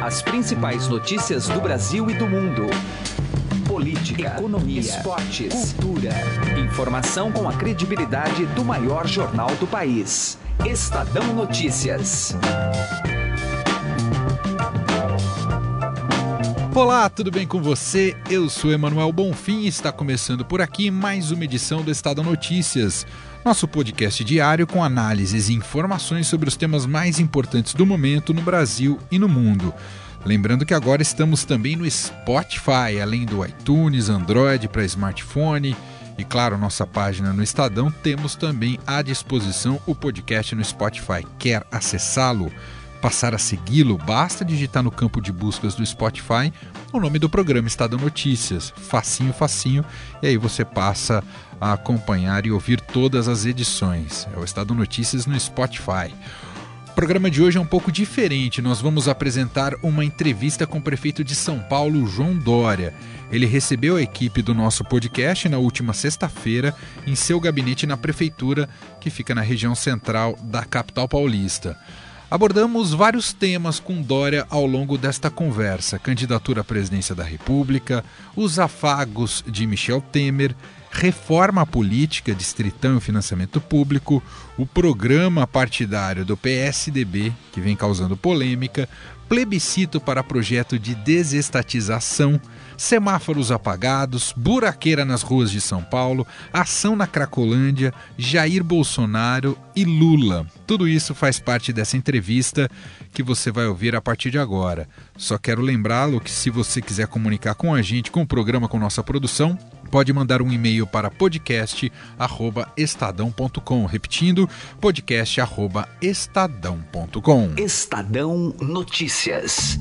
As principais notícias do Brasil e do mundo. Política, economia, esportes, cultura. Informação com a credibilidade do maior jornal do país. Estadão Notícias. Olá, tudo bem com você? Eu sou Emanuel Bonfim e está começando por aqui mais uma edição do Estado Notícias, nosso podcast diário com análises e informações sobre os temas mais importantes do momento no Brasil e no mundo. Lembrando que agora estamos também no Spotify, além do iTunes, Android para smartphone e, claro, nossa página no Estadão, temos também à disposição o podcast no Spotify. Quer acessá-lo? Passar a segui-lo? Basta digitar no campo de buscas do Spotify o nome do programa Estadão Notícias. Facinho, facinho. E aí você passa a acompanhar e ouvir todas as edições. É o Estado Notícias no Spotify. O programa de hoje é um pouco diferente. Nós vamos apresentar uma entrevista com o prefeito de São Paulo, João Dória. Ele recebeu a equipe do nosso podcast na última sexta-feira em seu gabinete na prefeitura, que fica na região central da capital paulista. Abordamos vários temas com Dória ao longo desta conversa: candidatura à presidência da República, os afagos de Michel Temer, reforma política, distritão e financiamento público, o programa partidário do PSDB, que vem causando polêmica, plebiscito para projeto de desestatização, semáforos apagados, buraqueira nas ruas de São Paulo, ação na Cracolândia, Jair Bolsonaro e Lula. Tudo isso faz parte dessa entrevista que você vai ouvir a partir de agora. Só quero lembrá-lo que se você quiser comunicar com a gente, com o programa, com nossa produção, pode mandar um e-mail para podcast@estadão.com, repetindo, podcast@estadão.com. Estadão Notícias.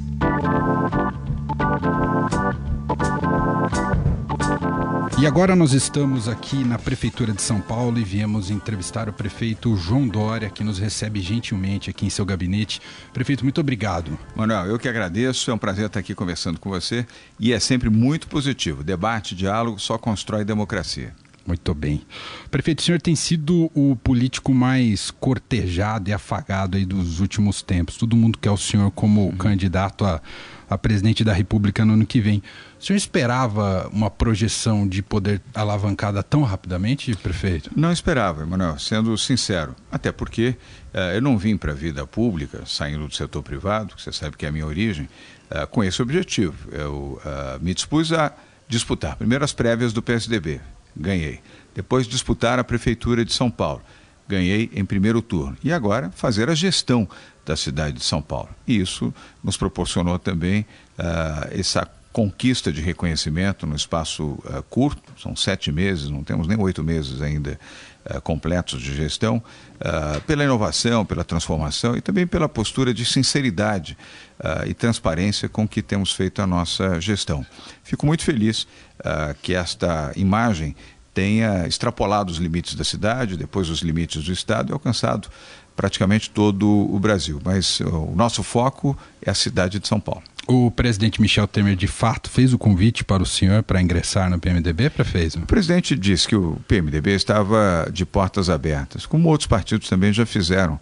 E agora nós estamos aqui na Prefeitura de São Paulo e viemos entrevistar o prefeito João Dória, que nos recebe gentilmente aqui em seu gabinete. Prefeito, muito obrigado. Manuel, eu que agradeço, é um prazer estar aqui conversando com você e é sempre muito positivo. Debate, diálogo só constrói democracia. Muito bem. Prefeito, o senhor tem sido o político mais cortejado e afagado aí dos últimos tempos. Todo mundo quer o senhor como uhum. candidato a, a presidente da República no ano que vem. O senhor esperava uma projeção de poder alavancada tão rapidamente, prefeito? Não esperava, Emanuel, sendo sincero. Até porque uh, eu não vim para a vida pública, saindo do setor privado, que você sabe que é a minha origem, uh, com esse objetivo. Eu uh, me dispus a disputar primeiro as prévias do PSDB, ganhei. Depois disputar a Prefeitura de São Paulo, ganhei em primeiro turno. E agora fazer a gestão da cidade de São Paulo. E isso nos proporcionou também uh, essa conquista de reconhecimento no espaço uh, curto, são sete meses, não temos nem oito meses ainda uh, completos de gestão, pela inovação, pela transformação e também pela postura de sinceridade e transparência com que temos feito a nossa gestão. Fico muito feliz que esta imagem tenha extrapolado os limites da cidade, depois os limites do Estado e alcançado praticamente todo o Brasil. Mas o nosso foco é a cidade de São Paulo. O presidente Michel Temer, de fato, fez o convite para o senhor para ingressar no PMDB, prefeito? O presidente disse que o PMDB estava de portas abertas, como outros partidos também já fizeram uh,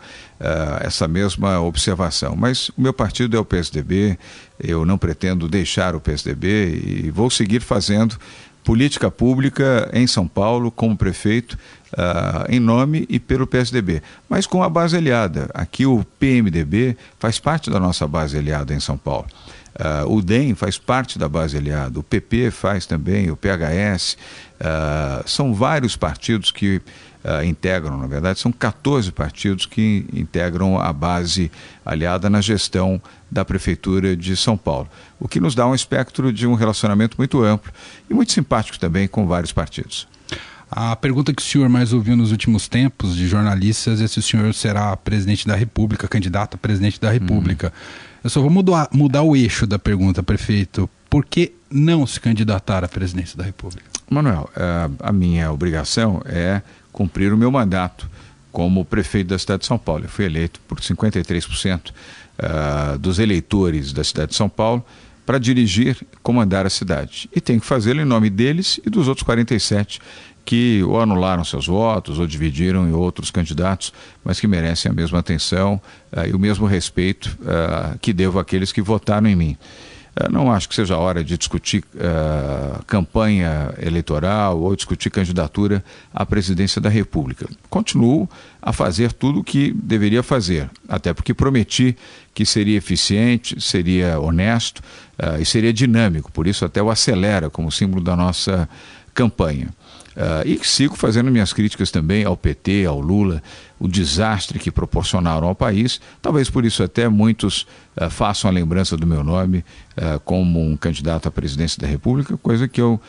essa mesma observação. Mas o meu partido é o PSDB, eu não pretendo deixar o PSDB e vou seguir fazendo política pública em São Paulo como prefeito, uh, em nome e pelo PSDB, mas com a base aliada. Aqui o PMDB faz parte da nossa base aliada em São Paulo. Uh, o DEM faz parte da base aliada, o PP faz também, o PHS. Uh, ah, são vários partidos que uh, integram, na verdade, são 14 partidos que integram a base aliada na gestão da Prefeitura de São Paulo, o que nos dá um espectro de um relacionamento muito amplo e muito simpático também com vários partidos. A pergunta que o senhor mais ouviu nos últimos tempos de jornalistas é se o senhor será presidente da República, candidato a presidente da República. Hum. Eu só vou mudar, mudar o eixo da pergunta, prefeito. Por que não se candidatar à presidência da República? Manuel, a, a minha obrigação é cumprir o meu mandato como prefeito da cidade de São Paulo. Eu fui eleito por 53% uh, ah, dos eleitores da cidade de São Paulo para dirigir, comandar a cidade. E tenho que fazê-lo em nome deles e dos outros 47 que ou anularam seus votos ou dividiram em outros candidatos, mas que merecem a mesma atenção e o mesmo respeito que devo àqueles que votaram em mim. Eh, não acho que seja a hora de discutir uh, campanha eleitoral ou discutir candidatura à presidência da República. Continuo a fazer tudo o que deveria fazer, até porque prometi que seria eficiente, seria honesto uh, e seria dinâmico, por isso até o acelera como símbolo da nossa campanha. Uh, e sigo fazendo minhas críticas também ao PT, ao Lula, o desastre que proporcionaram ao país. Talvez por isso até muitos uh, façam a lembrança do meu nome uh, como um candidato à presidência da República, coisa que eu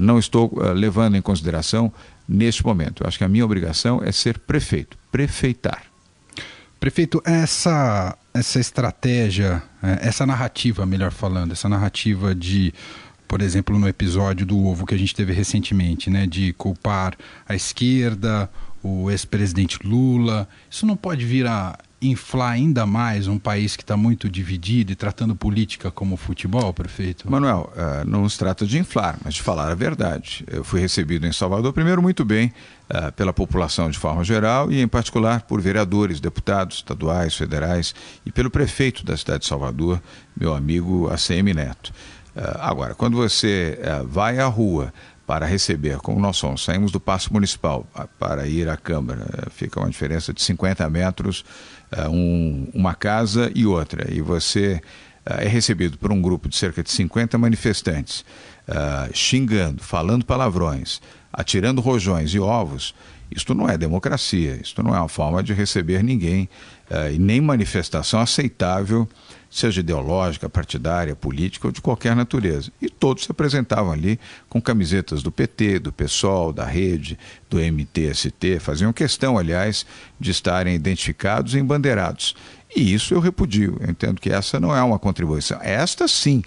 não estou levando em consideração neste momento. Eu acho que a minha obrigação é ser prefeito, prefeitar. Prefeito, essa, essa estratégia, essa narrativa, melhor falando, essa narrativa de por exemplo, no episódio do ovo que a gente teve recentemente, né, de culpar a esquerda, o ex-presidente Lula, isso não pode vir a inflar ainda mais um país que está muito dividido e tratando política como futebol, prefeito? Manuel, uh, não se trata de inflar, mas de falar a verdade. Eu fui recebido em Salvador, primeiro, muito bem uh, pela população de forma geral e, em particular, por vereadores, deputados estaduais, federais e pelo prefeito da cidade de Salvador, meu amigo ACM Neto. Eh, agora, quando você eh, vai à rua para receber, como nós somos, saímos do Paço Municipal para ir à Câmara, eh, fica uma diferença de 50 metros, um, uma casa e outra, e você é recebido por um grupo de cerca de 50 manifestantes, xingando, falando palavrões, atirando rojões e ovos, isto não é democracia, isto não é uma forma de receber ninguém e nem manifestação aceitável seja ideológica, partidária, política ou de qualquer natureza. E todos se apresentavam ali com camisetas do PT, do PSOL, da Rede, do MTST, faziam questão, aliás, de estarem identificados e embandeirados. E isso eu repudio. Eu entendo que essa não é uma contribuição. Esta sim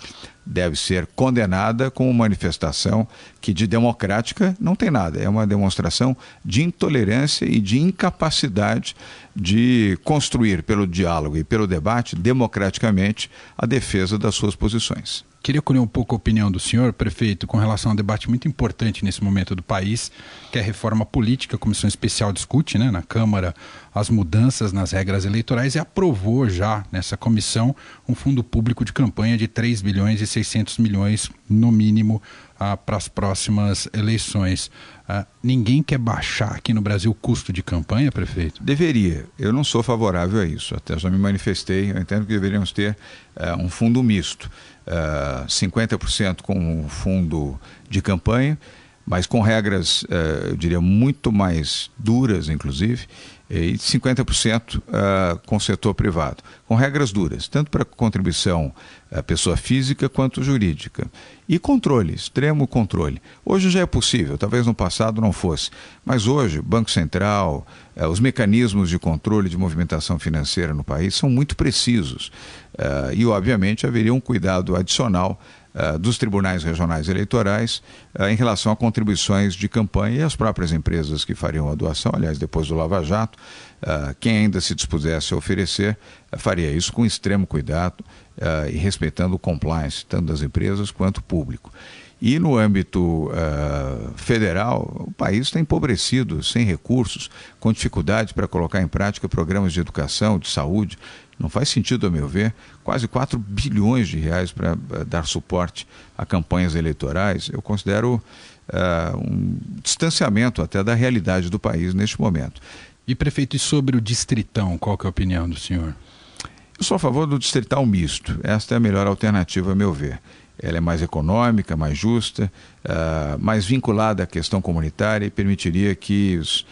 deve ser condenada como manifestação que de democrática não tem nada. É uma demonstração de intolerância e de incapacidade de construir pelo diálogo e pelo debate democraticamente a defesa das suas posições. Queria colher um pouco a opinião do senhor, prefeito, com relação a um debate muito importante nesse momento do país, que é a reforma política. A Comissão Especial discute né, na Câmara as mudanças nas regras eleitorais e aprovou já nessa comissão um fundo público de campanha de 3 bilhões e 600 milhões, no mínimo, ah, para as próximas eleições. Ah, ninguém quer baixar aqui no Brasil o custo de campanha, prefeito? Deveria. Eu não sou favorável a isso. Até já me manifestei. Eu entendo que deveríamos ter uh, um fundo misto. Uh, eh, 50% com fundo de campanha, mas com regras, uh, eu diria, muito mais duras, inclusive, e 50% uh, com o setor privado, com regras duras, tanto para contribuição uh, pessoa física quanto jurídica. E controle, extremo controle. Hoje já é possível, talvez no passado não fosse, mas hoje, Banco Central, uh, os mecanismos de controle de movimentação financeira no país são muito precisos. Uh, e, obviamente, haveria um cuidado adicional uh, dos tribunais regionais eleitorais uh, em relação a contribuições de campanha e as próprias empresas que fariam a doação, aliás, depois do Lava Jato, uh, quem ainda se dispusesse a oferecer faria isso com extremo cuidado e respeitando o compliance, tanto das empresas quanto público. E no âmbito uh, federal, o país está empobrecido, sem recursos, com dificuldade para colocar em prática programas de educação, de saúde, não faz sentido, a meu ver, quase 4 bilhões de reais para uh, dar suporte a campanhas eleitorais. Eu considero uh, um distanciamento até da realidade do país neste momento. E, prefeito, e sobre o distritão, qual é a opinião do senhor? Eu sou a favor do distrital misto. Esta é a melhor alternativa, a meu ver. Ela é mais econômica, mais justa, uh, mais vinculada à questão comunitária e permitiria que os,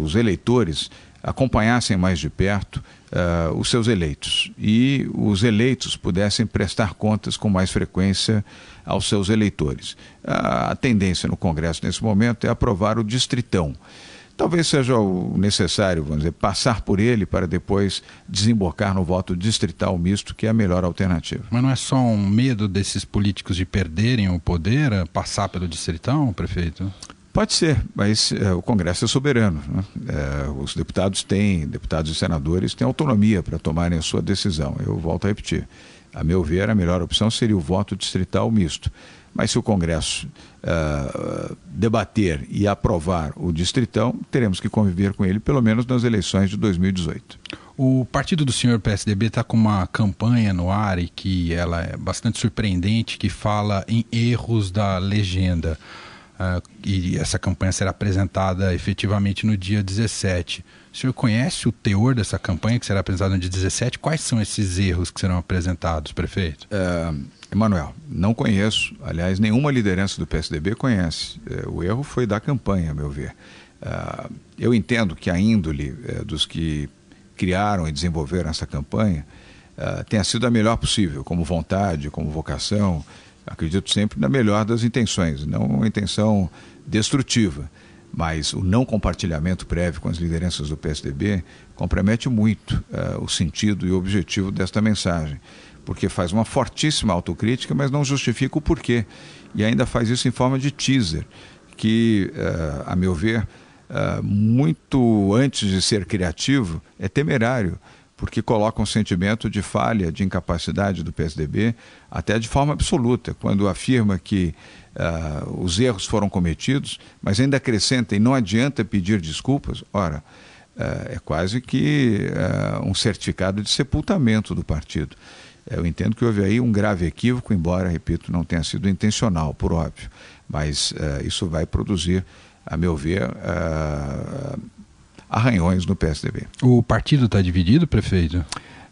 os eleitores acompanhassem mais de perto uh, os seus eleitos e os eleitos pudessem prestar contas com mais frequência aos seus eleitores. a tendência no Congresso nesse momento é aprovar o distritão. Talvez seja o necessário, vamos dizer, passar por ele para depois desembocar no voto distrital misto, que é a melhor alternativa. Mas não é só um medo desses políticos de perderem o poder, passar pelo distritão, prefeito? Pode ser, mas é, o Congresso é soberano. Né? É, os deputados têm, deputados e senadores têm autonomia para tomarem a sua decisão. Eu volto a repetir. A meu ver, a melhor opção seria o voto distrital misto. Mas se o Congresso uh, debater e aprovar o Distritão, teremos que conviver com ele pelo menos nas eleições de 2018. O partido do senhor PSDB está com uma campanha no ar e que ela é bastante surpreendente, que fala em erros da legenda. Uh, e essa campanha será apresentada efetivamente no dia 17. O senhor conhece o teor dessa campanha que será apresentada no dia 17? Quais são esses erros que serão apresentados, prefeito? Uh, Emanuel, não conheço. Aliás, nenhuma liderança do PSDB conhece. Uh, o erro foi da campanha, a meu ver. Uh, eu entendo que a índole dos que criaram e desenvolveram essa campanha tenha sido a melhor possível, como vontade, como vocação. Acredito sempre na melhor das intenções, não uma intenção destrutiva mas o não compartilhamento prévio com as lideranças do PSDB compromete muito uh, o sentido e o objetivo desta mensagem, porque faz uma fortíssima autocrítica, mas não justifica o porquê. E ainda faz isso em forma de teaser, que, uh, a meu ver, uh, muito antes de ser criativo, é temerário porque coloca um sentimento de falha, de incapacidade do PSDB, até de forma absoluta, quando afirma que uh, os erros foram cometidos, mas ainda acrescenta e não adianta pedir desculpas. Ora, uh, é quase que uh, um certificado de sepultamento do partido. Eu entendo que houve aí um grave equívoco, embora, repito, não tenha sido intencional, por óbvio, mas isso vai produzir, a meu ver, arranhões no PSDB. O partido está dividido, prefeito?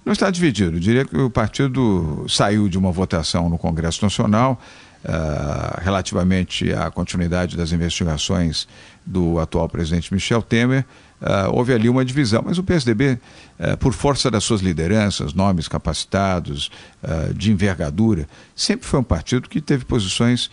Não está dividido. Eu diria que o partido saiu de uma votação no Congresso Nacional uh, relativamente à continuidade das investigações do atual presidente Michel Temer. Uh, houve ali uma divisão, mas o PSDB, uh, eh, por força das suas lideranças, nomes capacitados, uh, de envergadura, sempre foi um partido que teve posições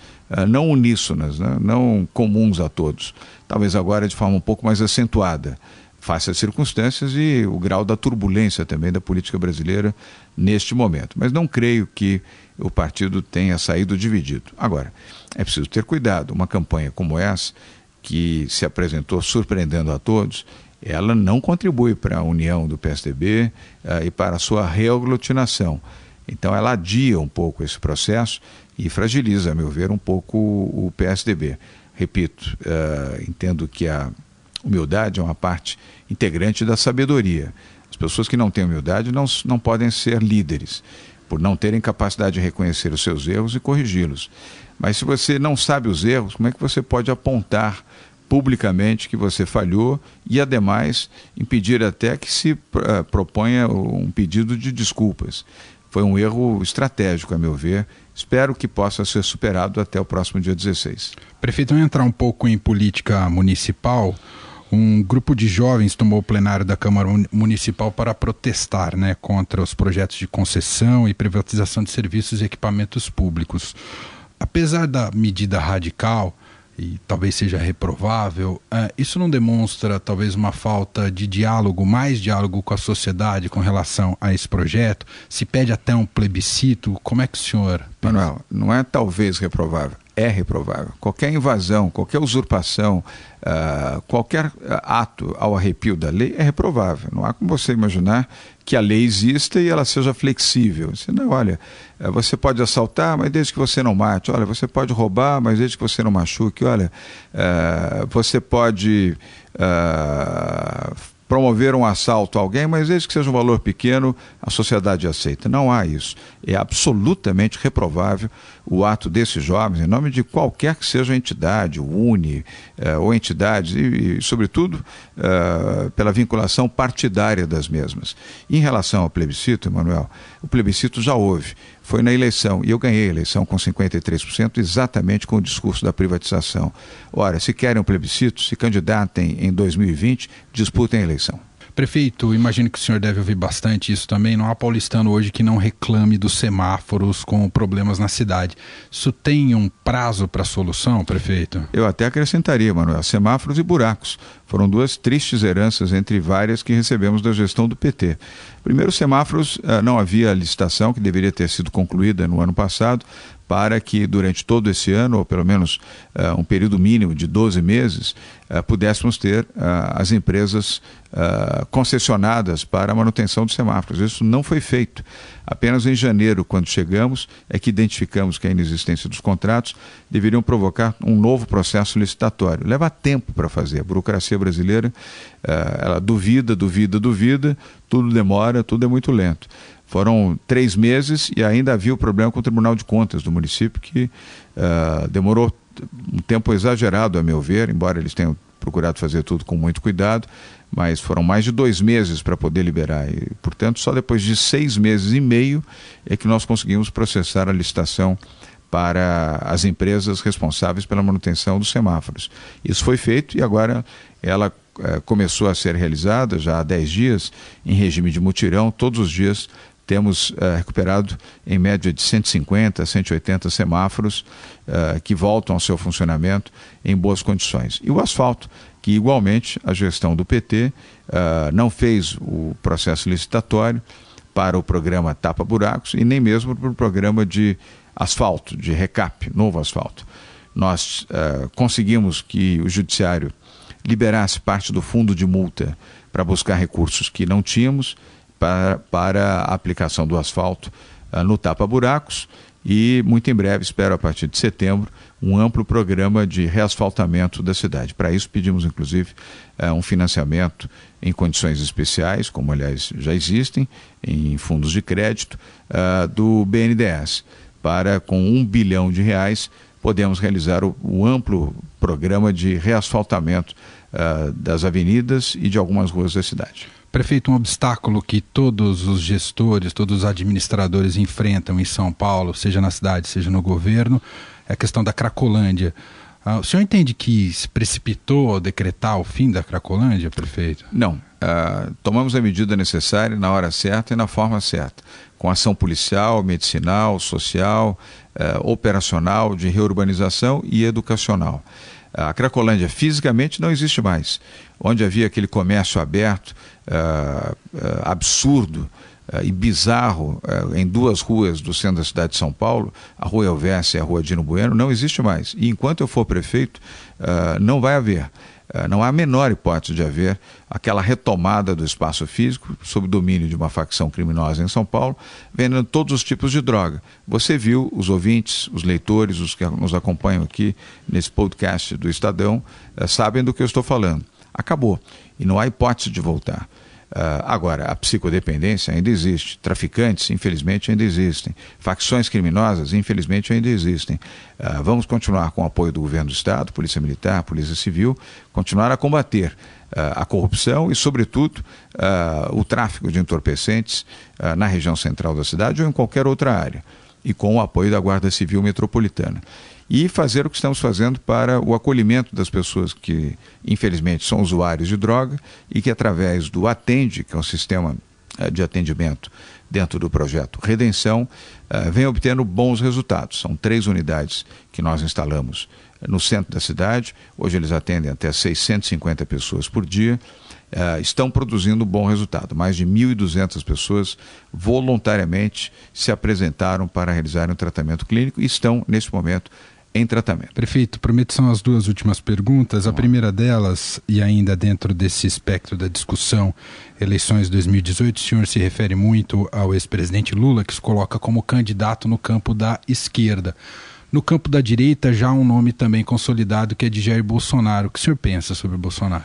não uníssonas, né? não comuns a todos. Talvez agora de forma um pouco mais acentuada, face às circunstâncias e o grau da turbulência também da política brasileira neste momento. Mas não creio que o partido tenha saído dividido. Agora, é preciso ter cuidado. Uma campanha como essa que se apresentou surpreendendo a todos, ela não contribui para a união do PSDB uh, eh, e para a sua reaglutinação. Então ela adia um pouco esse processo e fragiliza, a meu ver, um pouco o, PSDB. Repito, uh, entendo que a humildade é uma parte integrante da sabedoria. As pessoas que não têm humildade não, não podem ser líderes, por não terem capacidade de reconhecer os seus erros e corrigi-los. Mas se você não sabe os erros, como é que você pode apontar publicamente que você falhou e, ademais, impedir até que se uh, proponha um pedido de desculpas? Foi um erro estratégico, a meu ver. Espero que possa ser superado até o próximo dia 16. Prefeito, vamos entrar um pouco em política municipal. Um grupo de jovens tomou o plenário da Câmara Municipal para protestar né, contra os projetos de concessão e privatização de serviços e equipamentos públicos. Apesar da medida radical, e talvez seja reprovável, uh, isso não demonstra talvez uma falta de diálogo, mais diálogo com a sociedade com relação a esse projeto? Se pede até um plebiscito, como é que o senhor. Pensa? Manuel, não é talvez reprovável, é reprovável. Qualquer invasão, qualquer usurpação, uh, qualquer ato ao arrepio da lei é reprovável. Não há como você imaginar que a lei exista e ela seja flexível. Olha, eh, você pode assaltar, mas desde que você não mate. Olha, você pode roubar, mas desde que você não machuque. Olha, uh, você pode uh, promover um assalto a alguém, mas desde que seja um valor pequeno, a sociedade aceita. Não há isso. É absolutamente reprovável o ato desses jovens, em nome de qualquer que seja a entidade, o UNE eh, ou entidades, e, e sobretudo, eh, pela vinculação partidária das mesmas. Em relação ao plebiscito, Emanuel, o plebiscito já houve. Foi na eleição, e eu ganhei a eleição com 53%, exatamente com o discurso da privatização. Ora, se querem um plebiscito, se candidatem em 2020, disputem a eleição. Prefeito, imagino que o senhor deve ouvir bastante isso também. Não há paulistano hoje que não reclame dos semáforos com problemas na cidade. Isso tem um prazo para solução, prefeito? Eu até acrescentaria, Manuel, semáforos e buracos. foram duas tristes heranças entre várias que recebemos da gestão do PT. Primeiro, semáforos, uh, não havia licitação que deveria ter sido concluída no ano passado para que durante todo esse ano, ou pelo menos uh, um período mínimo de 12 meses, uh, pudéssemos ter uh, as empresas concessionadas para a manutenção dos semáforos. Isso não foi feito. Apenas em janeiro, quando chegamos, é que identificamos que a inexistência dos contratos deveriam provocar um novo processo licitatório. Leva tempo para fazer. A burocracia brasileira, ela duvida, duvida, duvida, tudo demora, tudo é muito lento. Foram três meses e ainda havia o problema com o Tribunal de Contas do município, que uh, demorou um tempo exagerado, a meu ver, embora eles tenham procurado fazer tudo com muito cuidado, mas foram mais de dois meses para poder liberar. E, portanto, só depois de seis meses e meio é que nós conseguimos processar a licitação para as empresas responsáveis pela manutenção dos semáforos. Isso foi feito e agora ela eh, começou a ser realizada já há dez dias em regime de mutirão, todos os dias temos uh, recuperado em média de 150 180 semáforos uh, que voltam ao seu funcionamento em boas condições. E o asfalto, que igualmente a gestão do PT uh, eh, não fez o processo licitatório para o programa Tapa Buracos e nem mesmo para o programa de asfalto, de recap, novo asfalto. Nós conseguimos que o Judiciário liberasse parte do fundo de multa para buscar recursos que não tínhamos para, para a aplicação do asfalto uh, no tapa-buracos e muito em breve, espero a partir de setembro, um amplo programa de reasfaltamento da cidade. Para isso pedimos inclusive uh, um financiamento em condições especiais, como aliás já existem, em fundos de crédito, uh, do BNDES, para com um bilhão de reais podemos realizar o, o amplo programa de reasfaltamento uh, das avenidas e de algumas ruas da cidade. Prefeito, um obstáculo que todos os gestores, todos os administradores enfrentam em São Paulo, seja na cidade, seja no governo, é a questão da Cracolândia. Uh, o senhor entende que se precipitou decretar o fim da Cracolândia, prefeito? Não. Uh, tomamos a medida necessária na hora certa e na forma certa, com ação policial, medicinal, social, uh, operacional, de reurbanização e educacional. A Cracolândia fisicamente não existe mais. Onde havia aquele comércio aberto, uh, uh, absurdo uh, e bizarro em duas ruas do centro da cidade de São Paulo, a Rua Elvéssia e a Rua Dino Bueno, não existe mais. E enquanto eu for prefeito, não vai haver. Eh, não há a menor hipótese de haver aquela retomada do espaço físico sob domínio de uma facção criminosa em São Paulo, vendendo todos os tipos de droga. Você viu, os ouvintes, os leitores, os que nos acompanham aqui nesse podcast do Estadão, eh, sabem do que eu estou falando. Acabou. E não há hipótese de voltar. Uh, agora, a psicodependência ainda existe, traficantes, infelizmente, ainda existem, facções criminosas, infelizmente, ainda existem. Uh, vamos continuar com o apoio do governo do Estado, Polícia Militar, Polícia Civil, continuar a combater uh, a corrupção e, sobretudo, o tráfico de entorpecentes na região central da cidade ou em qualquer outra área, e com o apoio da Guarda Civil Metropolitana e fazer o que estamos fazendo para o acolhimento das pessoas que, infelizmente, são usuários de droga e que, através do Atende, que é um sistema eh, de atendimento dentro do projeto Redenção, uh, vem obtendo bons resultados. São três unidades que nós instalamos no centro da cidade. Hoje eles atendem até 650 pessoas por dia. Uh, estão produzindo bom resultado. Mais de 1.200 pessoas voluntariamente se apresentaram para realizar um tratamento clínico e estão, nesse momento, em tratamento. Prefeito, prometo são as duas últimas perguntas. A primeira delas, e ainda dentro desse espectro da discussão, eleições 2018, o senhor se refere muito ao ex-presidente Lula, que se coloca como candidato no campo da esquerda. No campo da direita, já há um nome também consolidado, que é de Jair Bolsonaro. O que o senhor pensa sobre Bolsonaro?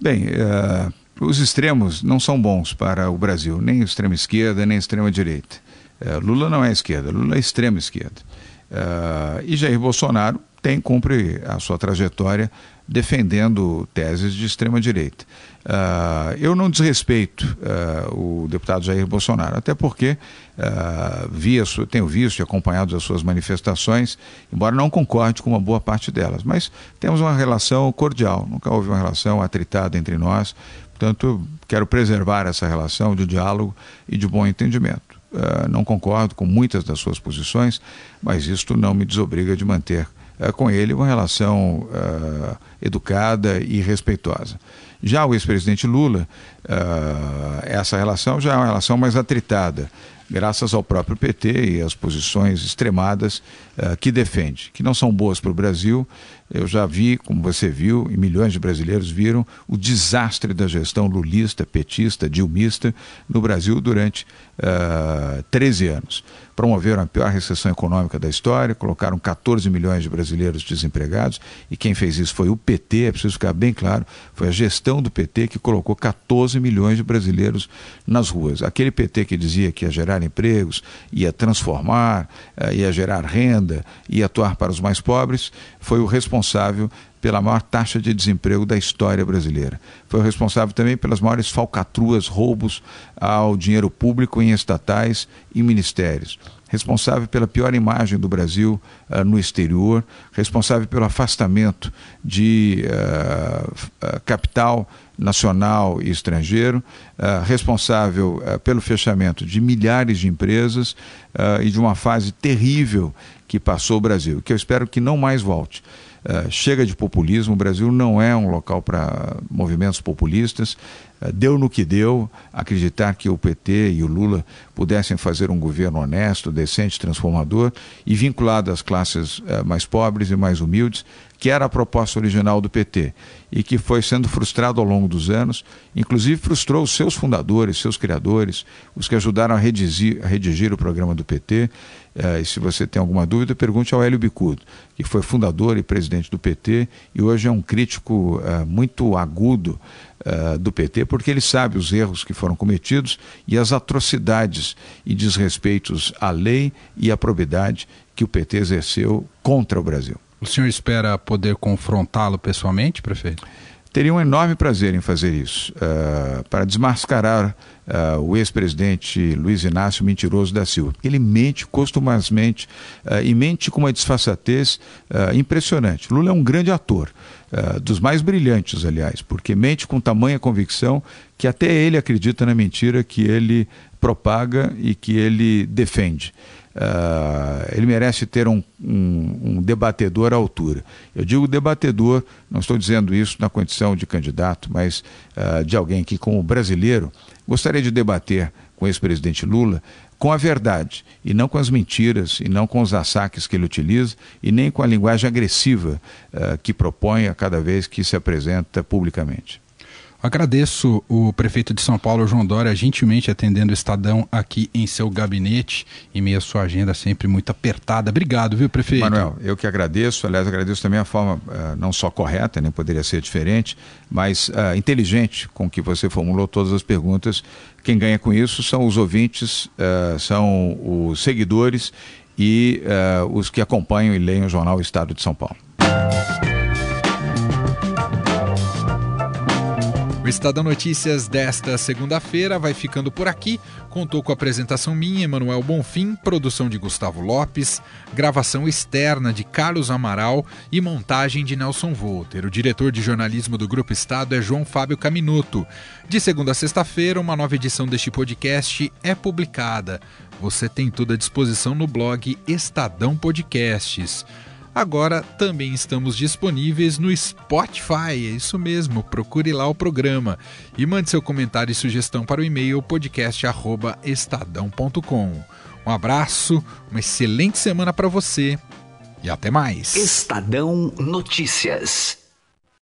Bem, uh, os extremos não são bons para o Brasil, nem extrema esquerda, nem extrema direita. Uh, Lula não é esquerda, Lula é extrema esquerda. Uh, e Jair Bolsonaro tem cumpre a sua trajetória defendendo teses de extrema direita. Uh, eu não desrespeito uh, o deputado Jair Bolsonaro, até porque uh, via, tenho visto e acompanhado as suas manifestações, embora não concorde com uma boa parte delas, mas temos uma relação cordial, nunca houve uma relação atritada entre nós, portanto, quero preservar essa relação de diálogo e de bom entendimento. Uh, não concordo com muitas das suas posições, mas isto não me desobriga de manter uh, com ele uma relação uh, educada e respeitosa. Já o ex-presidente Lula, essa relação já é uma relação mais atritada graças ao próprio PT e às posições extremadas uh, que defende, que não são boas para o Brasil. Eu já vi, como você viu, e milhões de brasileiros viram, o desastre da gestão lulista, petista, dilmista no Brasil durante uh, 13 anos promoveram a pior recessão econômica da história, colocaram 14 milhões de brasileiros desempregados, e quem fez isso foi o PT, é preciso ficar bem claro, foi a gestão do PT que colocou 14 milhões de brasileiros nas ruas. Aquele PT que dizia que ia gerar empregos, ia transformar, eh, ia gerar renda, ia atuar para os mais pobres, foi o responsável pela maior taxa de desemprego da história brasileira. Foi o responsável também pelas maiores falcatruas, roubos ao dinheiro público em estatais e ministérios. Responsável pela pior imagem do Brasil uh, no exterior, responsável pelo afastamento de uh, uh, capital nacional e estrangeiro, responsável pelo fechamento de milhares de empresas e de uma fase terrível que passou o Brasil, que eu espero que não mais volte. Chega de populismo, o Brasil não é um local para movimentos populistas. Uh, deu no que deu, acreditar que o PT e o Lula pudessem fazer um governo honesto, decente, transformador e vinculado às classes uh, mais pobres e mais humildes, que era a proposta original do PT e que foi sendo frustrado ao longo dos anos, inclusive frustrou os seus fundadores, seus criadores, os que ajudaram a redigir, a redigir o programa do PT. Uh, e se você tem alguma dúvida, pergunte ao Hélio Bicudo, que foi fundador e presidente do PT e hoje é um crítico uh, muito agudo uh, do PT, porque ele sabe os erros que foram cometidos e as atrocidades e desrespeitos à lei e à probidade que o PT exerceu contra o Brasil. O senhor espera poder confrontá-lo pessoalmente, prefeito? Teria um enorme prazer em fazer isso, uh, para desmascarar uh, o ex-presidente Luiz Inácio Mentiroso da Silva. Ele mente costumazmente uh, e mente com uma disfarçatez impressionante. Lula é um grande ator, dos mais brilhantes, aliás, porque mente com tamanha convicção que até ele acredita na mentira que ele propaga e que ele defende. Uh, ele merece ter um, um, um, debatedor à altura. Eu digo debatedor, não estou dizendo isso na condição de candidato, mas uh, de alguém que, como brasileiro, gostaria de debater com o ex-presidente Lula com a verdade, e não com as mentiras, e não com os assaques que ele utiliza, e nem com a linguagem agressiva uh, que propõe a cada vez que se apresenta publicamente. Agradeço o prefeito de São Paulo, João Dória, gentilmente atendendo o Estadão aqui em seu gabinete, em meio à sua agenda sempre muito apertada. Obrigado, viu, prefeito? Manuel, eu que agradeço. Aliás, agradeço também a forma uh, não só correta, nem poderia ser diferente, mas uh, inteligente com que você formulou todas as perguntas. Quem ganha com isso são os ouvintes, uh, são os seguidores e os que acompanham e leem o jornal Estado de São Paulo. Estadão Notícias desta segunda-feira vai ficando por aqui. Contou com a apresentação minha, Emanuel Bonfim, produção de Gustavo Lopes, gravação externa de Carlos Amaral e montagem de Nelson Volter. O diretor de jornalismo do Grupo Estado é João Fábio Caminuto. De segunda a sexta-feira, uma nova edição deste podcast é publicada. Você tem tudo à disposição no blog Estadão Podcasts. Agora também estamos disponíveis no Spotify, é isso mesmo, procure lá o programa e mande seu comentário e sugestão para o e-mail podcast@estadão.com. Um abraço, uma excelente semana para você e até mais. Estadão Notícias.